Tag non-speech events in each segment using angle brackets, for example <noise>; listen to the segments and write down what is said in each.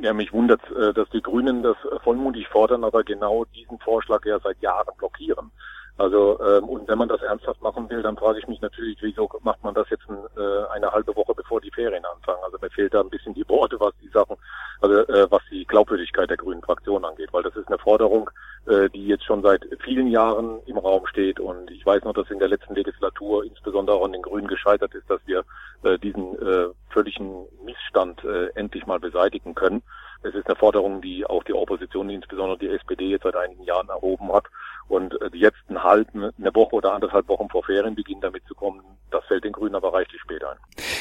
Ja, mich wundert, äh, dass die Grünen das vollmundig fordern, aber genau diesen Vorschlag ja seit Jahren blockieren. Also ähm, und wenn man das ernsthaft machen will, dann frage ich mich natürlich, wieso macht man das jetzt äh, eine halbe Woche bevor die Ferien anfangen? Also mir fehlt da ein bisschen die Worte, was die Sachen, also äh, was die Glaubwürdigkeit der Grünen Fraktion angeht, weil das ist eine Forderung, äh, die jetzt schon seit vielen Jahren im Raum steht und ich weiß noch, dass in der letzten Legislatur insbesondere auch an den Grünen gescheitert ist, dass wir äh, diesen äh, völligen Missstand äh, endlich mal beseitigen können. Es ist eine Forderung, die auch die Opposition, insbesondere die SPD, jetzt seit einigen Jahren erhoben hat. Und äh, jetzt ein halb, eine Woche oder anderthalb Wochen vor Ferienbeginn damit zu kommen, das fällt den Grünen aber reichlich spät ein.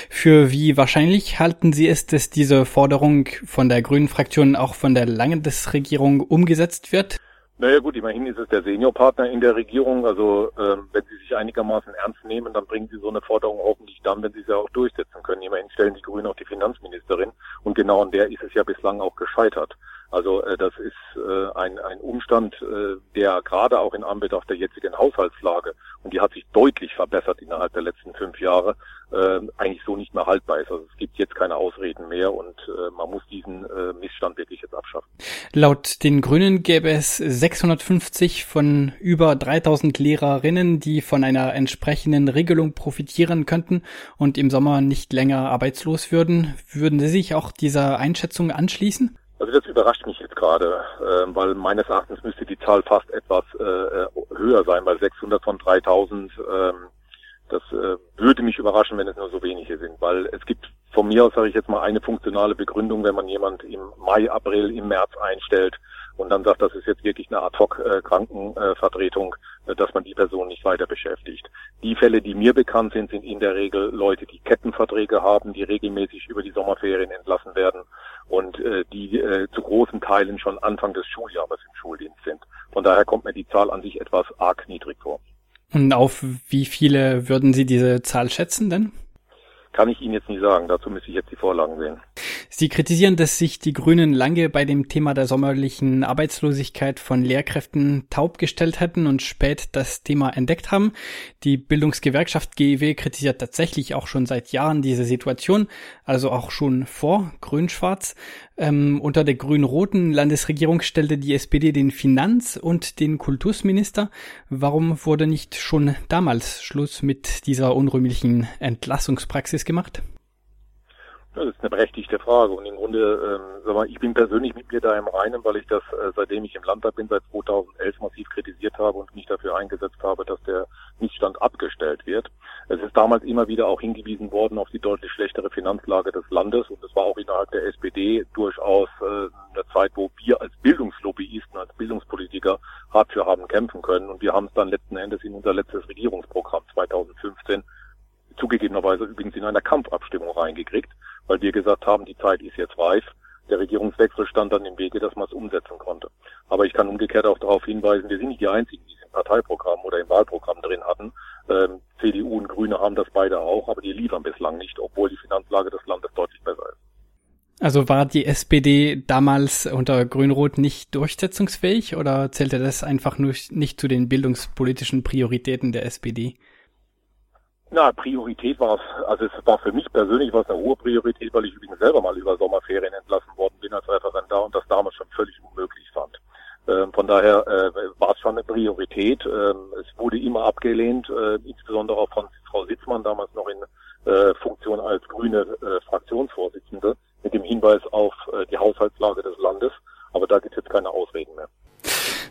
Für wie wahrscheinlich halten Sie es, dass diese Forderung von der Grünen Fraktion auch von der Landesregierung umgesetzt wird? Naja gut, immerhin ist es der Seniorpartner in der Regierung. Also ähm, wenn sie sich einigermaßen ernst nehmen, dann bringen sie so eine Forderung hoffentlich dann, wenn sie sie auch durchsetzen können. Immerhin stellen die Grünen auch die Finanzministerin und genau an der ist es ja bislang auch gescheitert. Also äh, das ist äh, ein, ein Umstand, äh, der gerade auch in Anbetracht der jetzigen Haushaltslage, und die hat sich deutlich verbessert innerhalb der letzten fünf Jahre, äh, eigentlich so nicht mehr haltbar ist. Also es gibt jetzt keine Ausreden mehr und äh, man muss diesen äh, Missstand wirklich jetzt abschaffen. Laut den Grünen gäbe es 650 von über 3000 Lehrerinnen, die von einer entsprechenden Regelung profitieren könnten und im Sommer nicht länger arbeitslos würden. Würden Sie sich auch dieser Einschätzung anschließen? Also das überrascht mich jetzt gerade, äh, weil meines Erachtens müsste die Zahl fast etwas äh, äh höher sein, weil 600 von 3000, ähm, das äh, würde mich überraschen, wenn es nur so wenige sind, weil es gibt von mir aus, sage ich jetzt mal, eine funktionale Begründung, wenn man jemand im Mai, April, im März einstellt und dann sagt, das ist jetzt wirklich eine Ad-Hoc-Krankenvertretung, äh, dass man die Person nicht weiter beschäftigt. Die Fälle, die mir bekannt sind, sind in der Regel Leute, die Kettenverträge haben, die regelmäßig über die Sommerferien entlassen werden und äh, die äh, zu großen Teilen schon Anfang des Schuljahres im Schuldienst sind. Von daher kommt mir die Zahl an sich etwas arg niedrig vor. Und auf wie viele würden Sie diese Zahl schätzen denn? Kann ich Ihnen jetzt nicht sagen. Dazu müsste ich jetzt die Vorlagen sehen. Sie kritisieren, dass sich die Grünen lange bei dem Thema der sommerlichen Arbeitslosigkeit von Lehrkräften taub gestellt hätten und spät das Thema entdeckt haben. Die Bildungsgewerkschaft GEW kritisiert tatsächlich auch schon seit Jahren diese Situation, also auch schon vor Grün-Schwarz. Ähm, unter der grün-roten Landesregierung stellte die SPD den Finanz- und den Kultusminister. Warum wurde nicht schon damals Schluss mit dieser unrühmlichen Entlassungspraxis gemacht? Das ist eine berechtigte Frage. Und im Grunde, ähm, sag mal, ich bin persönlich mit mir da im Reinen, weil ich das, äh, seitdem ich im Landtag bin, seit 2011 massiv kritisiert habe und mich dafür eingesetzt habe, dass der Missstand abgestellt wird. Es ist damals immer wieder auch hingewiesen worden auf die deutlich schlechtere Finanzlage des Landes. Und es war auch innerhalb der SPD durchaus äh, eine Zeit, wo wir als Bildungslobbyisten, als Bildungspolitiker hart für haben kämpfen können. Und wir haben es dann letzten Endes in unser letztes Regierungsprogramm 2015 zugegebenerweise übrigens in einer Kampfabstimmung reingekriegt, weil wir gesagt haben, die Zeit ist jetzt reif. Der Regierungswechsel stand dann im Wege, dass man es umsetzen konnte. Aber ich kann umgekehrt auch darauf hinweisen, wir sind nicht die Einzigen, die es im Parteiprogramm oder im Wahlprogramm drin hatten. Ähm, CDU und Grüne haben das beide auch, aber die liefern bislang nicht, obwohl die Finanzlage des Landes deutlich besser ist. Also war die SPD damals unter Grün-Rot nicht durchsetzungsfähig oder zählte das einfach nur nicht zu den bildungspolitischen Prioritäten der SPD? Na, Priorität war es, also es war für mich persönlich war es eine hohe Priorität, weil ich übrigens selber mal über Sommerferien entlassen worden bin als Referendar und das damals schon völlig unmöglich fand. Ähm, von daher äh, war es schon eine Priorität. Ähm, es wurde immer abgelehnt, äh, insbesondere auch von Frau Sitzmann, damals noch in äh, Funktion als grüne äh, Fraktionsvorsitzende, mit dem Hinweis auf äh, die Haushaltslage des Landes. Aber da gibt es jetzt keine Ausreden mehr.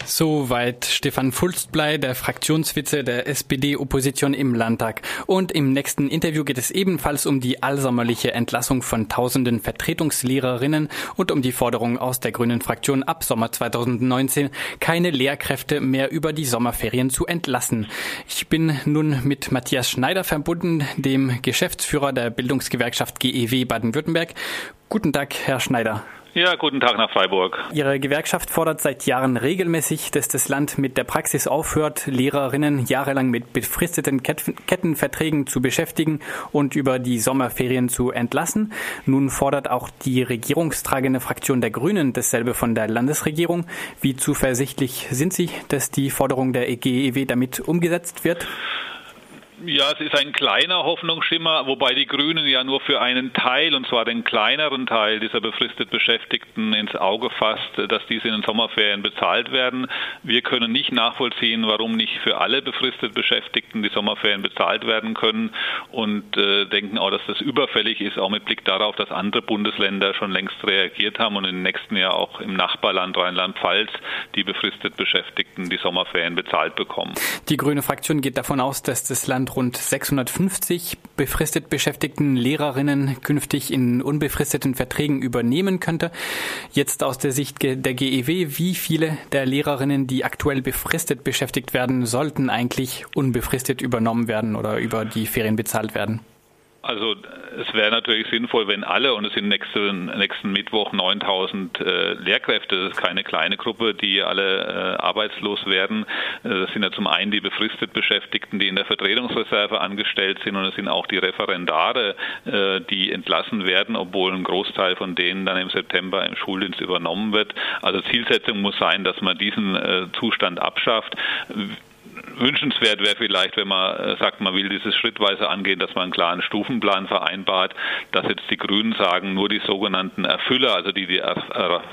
Soweit Stefan Fulstblei, der Fraktionsvize der SPD-Opposition im Landtag. Und im nächsten Interview geht es ebenfalls um die allsommerliche Entlassung von tausenden Vertretungslehrerinnen und um die Forderung aus der Grünen Fraktion ab Sommer 2019, keine Lehrkräfte mehr über die Sommerferien zu entlassen. Ich bin nun mit Matthias Schneider verbunden, dem Geschäftsführer der Bildungsgewerkschaft GEW Baden-Württemberg. Guten Tag, Herr Schneider. Ja, guten Tag nach Freiburg. Ihre Gewerkschaft fordert seit Jahren regelmäßig, dass das Land mit der Praxis aufhört, Lehrerinnen jahrelang mit befristeten Kettenverträgen zu beschäftigen und über die Sommerferien zu entlassen. Nun fordert auch die regierungstragende Fraktion der Grünen dasselbe von der Landesregierung. Wie zuversichtlich sind Sie, dass die Forderung der GEW damit umgesetzt wird? Ja, es ist ein kleiner Hoffnungsschimmer, wobei die Grünen ja nur für einen Teil, und zwar den kleineren Teil dieser befristet Beschäftigten ins Auge fasst, dass diese in den Sommerferien bezahlt werden. Wir können nicht nachvollziehen, warum nicht für alle befristet Beschäftigten die Sommerferien bezahlt werden können und äh, denken auch, dass das überfällig ist, auch mit Blick darauf, dass andere Bundesländer schon längst reagiert haben und im nächsten Jahr auch im Nachbarland Rheinland-Pfalz die befristet Beschäftigten die Sommerferien bezahlt bekommen. Die grüne Fraktion geht davon aus, dass das Land rund 650 befristet beschäftigten Lehrerinnen künftig in unbefristeten Verträgen übernehmen könnte. Jetzt aus der Sicht der GEW, wie viele der Lehrerinnen, die aktuell befristet beschäftigt werden, sollten eigentlich unbefristet übernommen werden oder über die Ferien bezahlt werden? Also es wäre natürlich sinnvoll, wenn alle, und es sind nächsten, nächsten Mittwoch 9000 äh, Lehrkräfte, das ist keine kleine Gruppe, die alle äh, arbeitslos werden. Äh, das sind ja zum einen die befristet Beschäftigten, die in der Vertretungsreserve angestellt sind, und es sind auch die Referendare, äh, die entlassen werden, obwohl ein Großteil von denen dann im September im Schuldienst übernommen wird. Also Zielsetzung muss sein, dass man diesen äh, Zustand abschafft wünschenswert wäre vielleicht, wenn man äh, sagt, man will dieses schrittweise angehen, dass man einen klaren Stufenplan vereinbart, dass jetzt die Grünen sagen, nur die sogenannten Erfüller, also die die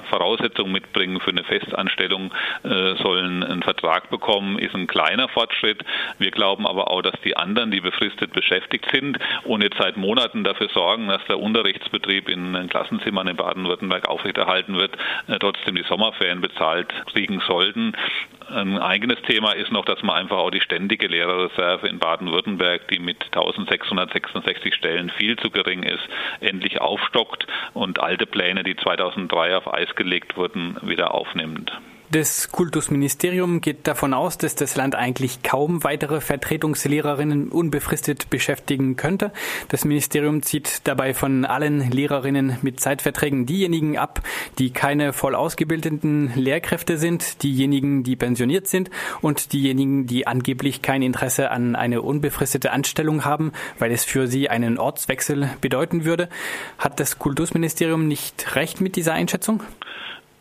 Voraussetzungen mitbringen für eine Festanstellung, äh, sollen einen Vertrag bekommen, ist ein kleiner Fortschritt. Wir glauben aber auch, dass die anderen, die befristet beschäftigt sind und jetzt seit Monaten dafür sorgen, dass der Unterrichtsbetrieb in den Klassenzimmern in Baden-Württemberg aufrechterhalten wird, äh, trotzdem die Sommerferien bezahlt kriegen sollten. Ein eigenes Thema ist noch, dass man einfach auch die ständige Lehrerreserve in Baden-Württemberg, die mit 1666 Stellen viel zu gering ist, endlich aufstockt und alte Pläne, die 2003 auf Eis gelegt wurden, wieder aufnimmt. Das Kultusministerium geht davon aus, dass das Land eigentlich kaum weitere Vertretungslehrerinnen unbefristet beschäftigen könnte. Das Ministerium zieht dabei von allen Lehrerinnen mit Zeitverträgen diejenigen ab, die keine voll ausgebildeten Lehrkräfte sind, diejenigen, die pensioniert sind und diejenigen, die angeblich kein Interesse an eine unbefristete Anstellung haben, weil es für sie einen Ortswechsel bedeuten würde. Hat das Kultusministerium nicht recht mit dieser Einschätzung?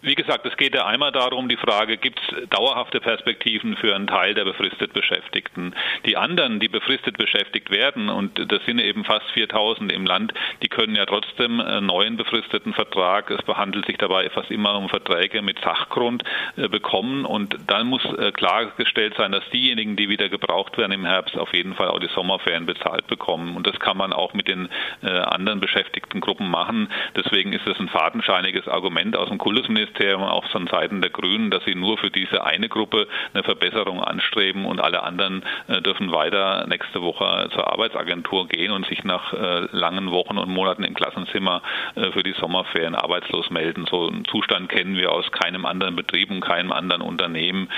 Wie gesagt, es geht ja einmal darum, die Frage, gibt es dauerhafte Perspektiven für einen Teil der befristet Beschäftigten? Die anderen, die befristet beschäftigt werden, und das sind eben fast 4000 im Land, die können ja trotzdem einen neuen befristeten Vertrag, es behandelt sich dabei fast immer um Verträge mit Sachgrund, äh, bekommen. Und dann muss äh, klargestellt sein, dass diejenigen, die wieder gebraucht werden im Herbst, auf jeden Fall auch die Sommerferien bezahlt bekommen. Und das kann man auch mit den äh, anderen beschäftigten Gruppen machen. Deswegen ist das ein fadenscheiniges Argument aus dem Kultusministerium Ministerium auch von Seiten der Grünen, dass sie nur für diese eine Gruppe eine Verbesserung anstreben und alle anderen äh, dürfen weiter nächste Woche zur Arbeitsagentur gehen und sich nach äh, langen Wochen und Monaten im Klassenzimmer äh, für die Sommerferien arbeitslos melden. So einen Zustand kennen wir aus keinem anderen Betrieb und keinem anderen Unternehmen,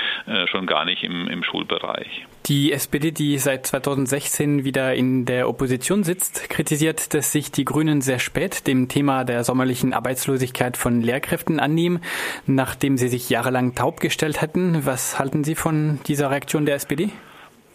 schon gar nicht im, im Schulbereich. Die SPD, die seit 2016 wieder in der Opposition sitzt, kritisiert, dass sich die Grünen sehr spät dem Thema der sommerlichen Arbeitslosigkeit von Lehrkräften annehmen nachdem Sie sich jahrelang taub gestellt hatten. Was halten Sie von dieser Reaktion der SPD?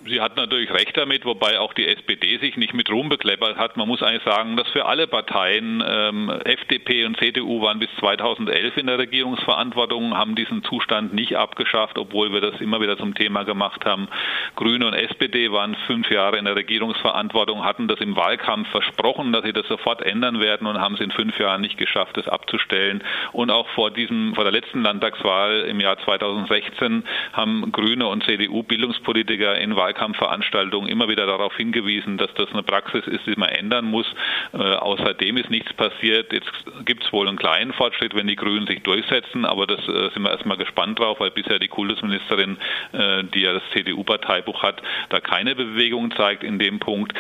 Sie hat natürlich recht damit, wobei auch die SPD sich nicht mit Ruhm bekleppert hat. Man muss eigentlich sagen, dass für alle Parteien, ähm, FDP und CDU waren bis 2011 in der Regierungsverantwortung, haben diesen Zustand nicht abgeschafft, obwohl wir das immer wieder zum Thema gemacht haben. Grüne und SPD waren fünf Jahre in der Regierungsverantwortung, hatten das im Wahlkampf versprochen, dass sie das sofort ändern werden und haben es in fünf Jahren nicht geschafft, das abzustellen. Und auch vor diesem, vor der letzten Landtagswahl im Jahr 2016 haben Grüne und CDU Bildungspolitiker in Wahlkampf Wahlkampfveranstaltungen immer wieder darauf hingewiesen, dass das eine Praxis ist, die man ändern muss. Äh, außerdem ist nichts passiert. Jetzt gibt es wohl einen kleinen Fortschritt, wenn die Grünen sich durchsetzen, aber das äh, sind wir erstmal gespannt drauf, weil bisher die Kultusministerin, äh, die ja das CDU-Parteibuch hat, da keine Bewegung zeigt in dem Punkt.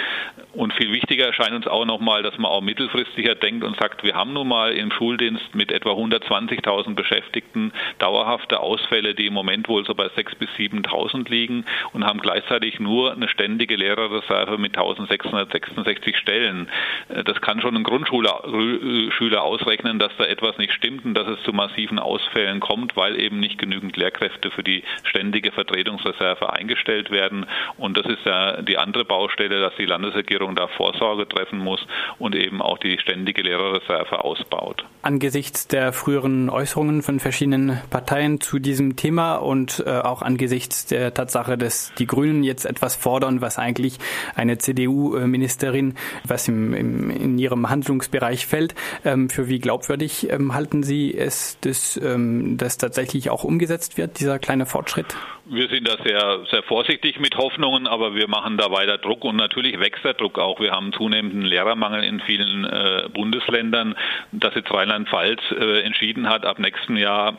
Und viel wichtiger erscheint uns auch nochmal, dass man auch mittelfristiger denkt und sagt, wir haben nun mal im Schuldienst mit etwa 120.000 Beschäftigten dauerhafte Ausfälle, die im Moment wohl so bei 6.000 bis 7.000 liegen und haben gleichzeitig gleichzeitig nur eine ständige Lehrerreserve mit 1666 Stellen. Äh, das kann schon ein Grundschüler ausrechnen, dass da etwas nicht stimmt und dass es zu massiven Ausfällen kommt, weil eben nicht genügend Lehrkräfte für die ständige Vertretungsreserve eingestellt werden. Und das ist ja die andere Baustelle, dass die Landesregierung da Vorsorge treffen muss und eben auch die ständige Lehrerreserve ausbaut. Angesichts der früheren Äußerungen von verschiedenen Parteien zu diesem Thema und äh, auch angesichts der Tatsache, dass die Grünen jetzt etwas fordern, was eigentlich eine CDU-Ministerin, was im, im, in ihrem Handlungsbereich fällt. Ähm, für wie glaubwürdig ähm, halten Sie es, dass ähm, das tatsächlich auch umgesetzt wird, dieser kleine Fortschritt? Wir sind da sehr, sehr vorsichtig mit Hoffnungen, aber wir machen da weiter Druck und natürlich wächst der Druck auch. Wir haben zunehmenden Lehrermangel in vielen äh, Bundesländern, dass jetzt Rheinland-Pfalz äh, entschieden hat, ab nächsten Jahr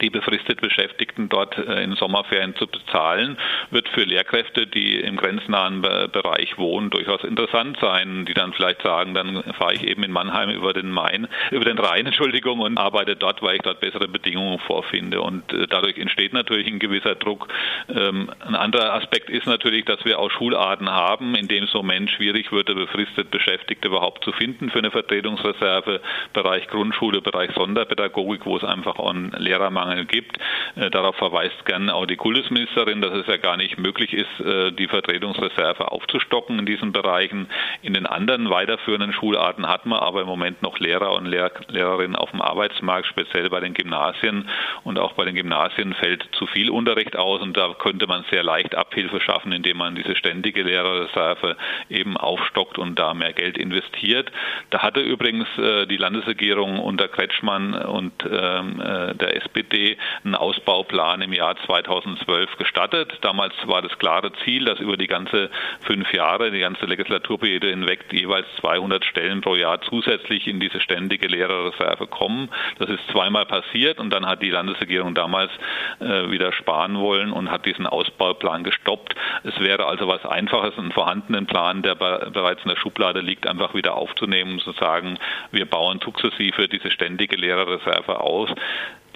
die befristet Beschäftigten dort äh, in Sommerferien zu bezahlen, wird für Lehrkräfte, die im grenznahen Bereich wohnen, durchaus interessant sein, die dann vielleicht sagen, dann fahre ich eben in Mannheim über den Main, über den Rhein, <laughs> Entschuldigung, und arbeite dort, weil ich dort bessere Bedingungen vorfinde. Und äh, dadurch entsteht natürlich ein gewisser Druck. Ähm, ein anderer Aspekt ist natürlich, dass wir auch Schularten haben, in dem es im Moment schwierig würde, befristet Beschäftigte überhaupt zu finden für eine Vertretungsreserve, Bereich Grundschule, Bereich Sonderpädagogik, wo es einfach einen Lehrermangel Lehrermangel gibt. Äh, darauf verweist gerne auch die Kultusministerin, dass es ja gar nicht möglich ist, äh, die Vertretungsreserve aufzustocken in diesen Bereichen. In den anderen weiterführenden Schularten hat man aber im Moment noch Lehrer und Lehr Lehrerinnen auf dem Arbeitsmarkt, speziell bei den Gymnasien. Und auch bei den Gymnasien fällt zu viel Unterricht aus und da könnte man sehr leicht Abhilfe schaffen, indem man diese ständige Lehrerreserve eben aufstockt und da mehr Geld investiert. Da hatte übrigens äh, die Landesregierung unter Kretschmann und ähm, der SPD SPD einen Ausbauplan im Jahr 2012 gestattet. Damals war das klare Ziel, dass über die ganze fünf Jahre, die ganze Legislaturperiode hinweg jeweils 200 Stellen pro Jahr zusätzlich in diese ständige Lehrerreserve kommen. Das ist zweimal passiert und dann hat die Landesregierung damals äh, wieder sparen wollen und hat diesen Ausbauplan gestoppt. Es wäre also was Einfaches, einen vorhandenen Plan, der bereits in der Schublade liegt, einfach wieder aufzunehmen und zu sagen, wir bauen sukzessive diese ständige Lehrerreserve aus.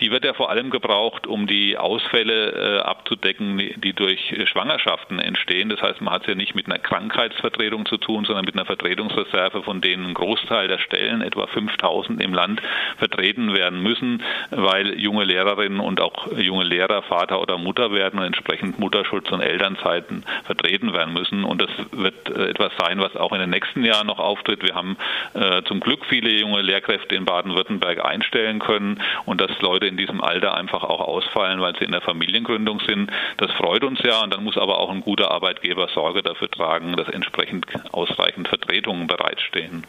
Die wird ja vor allem gebraucht, um die Ausfälle äh, abzudecken, die durch Schwangerschaften entstehen. Das heißt, man hat es ja nicht mit einer Krankheitsvertretung zu tun, sondern mit einer Vertretungsreserve, von denen ein Großteil der Stellen, etwa 5000 im Land, vertreten werden müssen, weil junge Lehrerinnen und auch junge Lehrer Vater oder Mutter werden und entsprechend Mutterschutz und Elternzeiten vertreten werden müssen. Und das wird äh, etwas sein, was auch in den nächsten Jahren noch auftritt. Wir haben äh, zum Glück viele junge Lehrkräfte in Baden-Württemberg einstellen können und dass Leute in diesem Alter einfach auch ausfallen, weil sie in der Familiengründung sind. Das freut uns ja und dann muss aber auch ein guter Arbeitgeber Sorge dafür tragen, dass entsprechend ausreichend Vertretungen bereitstehen.